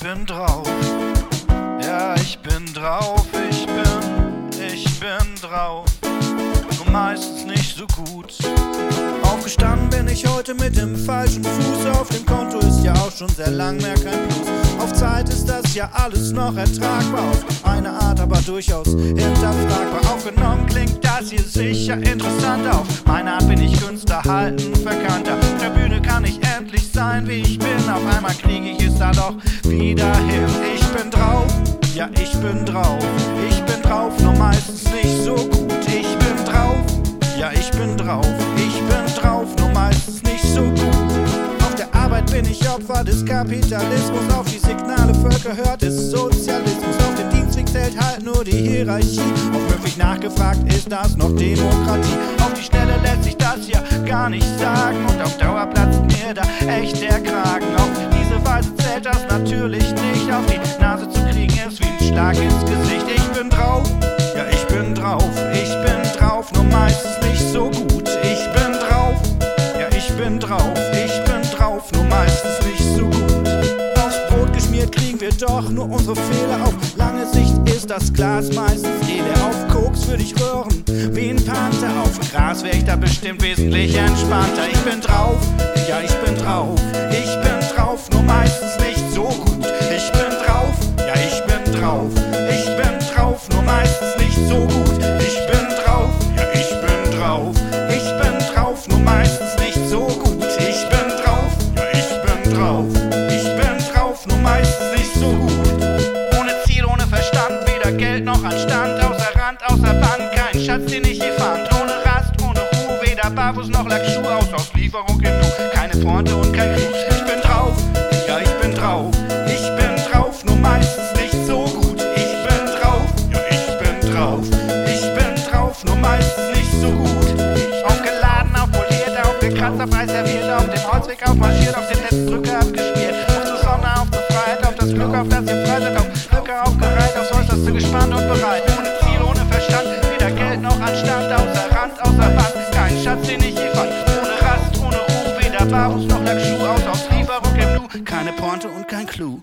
bin drauf. Ja, ich bin drauf, ich bin, ich bin drauf. Nur meistens nicht so gut. Aufgestanden bin ich heute mit dem falschen Fuß. Auf dem Konto ist ja auch schon sehr lang mehr kein Plus. Auf Zeit ist das ja alles noch ertragbar. Auf aber durchaus hinterfragbar. Aufgenommen klingt das hier sicher interessant. Auf meine Art bin ich Künstlerhalten verkannter. Auf der Bühne kann ich endlich sein, wie ich bin. Auf einmal kriege ich es da doch wieder hin. Ich bin drauf, ja, ich bin drauf. Ich bin drauf, nur meistens nicht so gut. Ich bin drauf, ja, ich bin drauf. Ich bin drauf, nur meistens nicht so gut. Arbeit bin ich Opfer des Kapitalismus. Auf die Signale Völker hört es Sozialismus. Zählt halt nur die Hierarchie. Auf höflich nachgefragt ist das noch Demokratie. Auf die Schnelle lässt sich das ja gar nicht sagen. Und auf Dauer platzt mir da echt der Kragen. Auf diese Weise zählt das natürlich nicht. Auf die Nase zu kriegen ist wie ein Schlag ins Gesicht. Ich bin drauf, ja, ich bin drauf. Ich bin drauf, nur meistens nicht so gut. Ich bin drauf, ja, ich bin drauf. Ich bin drauf, nur meistens nicht doch nur unsere Fehler. Auf lange Sicht ist das Glas meistens ele. Auf Koks würde ich röhren, wie ein Panther. Auf Gras wäre ich da bestimmt wesentlich entspannter. Ich bin drauf, ja, ich bin drauf. Weder Geld noch Anstand. Außer Rand, außer Band, kein Schatz, den ich je fand. Ohne Rast, ohne Ruhe, weder Barfuß noch Lackschuh. Aus Auslieferung genug, keine Pointe und kein Krug. Ich bin drauf, ja, ich bin drauf. Ich bin drauf, nur meistens nicht so gut. Ich bin drauf, ja, ich bin drauf. Ich bin drauf, nur meistens nicht so gut. Aufgeladen, aufpoliert, aufgekratzt, auf Eis serviert, auf dem Holzweg aufmarschiert, auf den letzten Drücker abgeschmiert. Auf zur Sonne, auf zur Freiheit, auf das Glück, auf das ihr frei seid, auf Glücke aufgereiht, aufs Äußerste gespannt und bereit. Ohne Ziel, ohne Verstand, weder Geld noch Anstand, außer Rand, außer Band, kein Schatz, den ich fand. Ohne Rast, ohne Ruhe, weder Barfuß noch Lackschuh, aus Auslieferung im Nu, keine Pointe und kein Clou.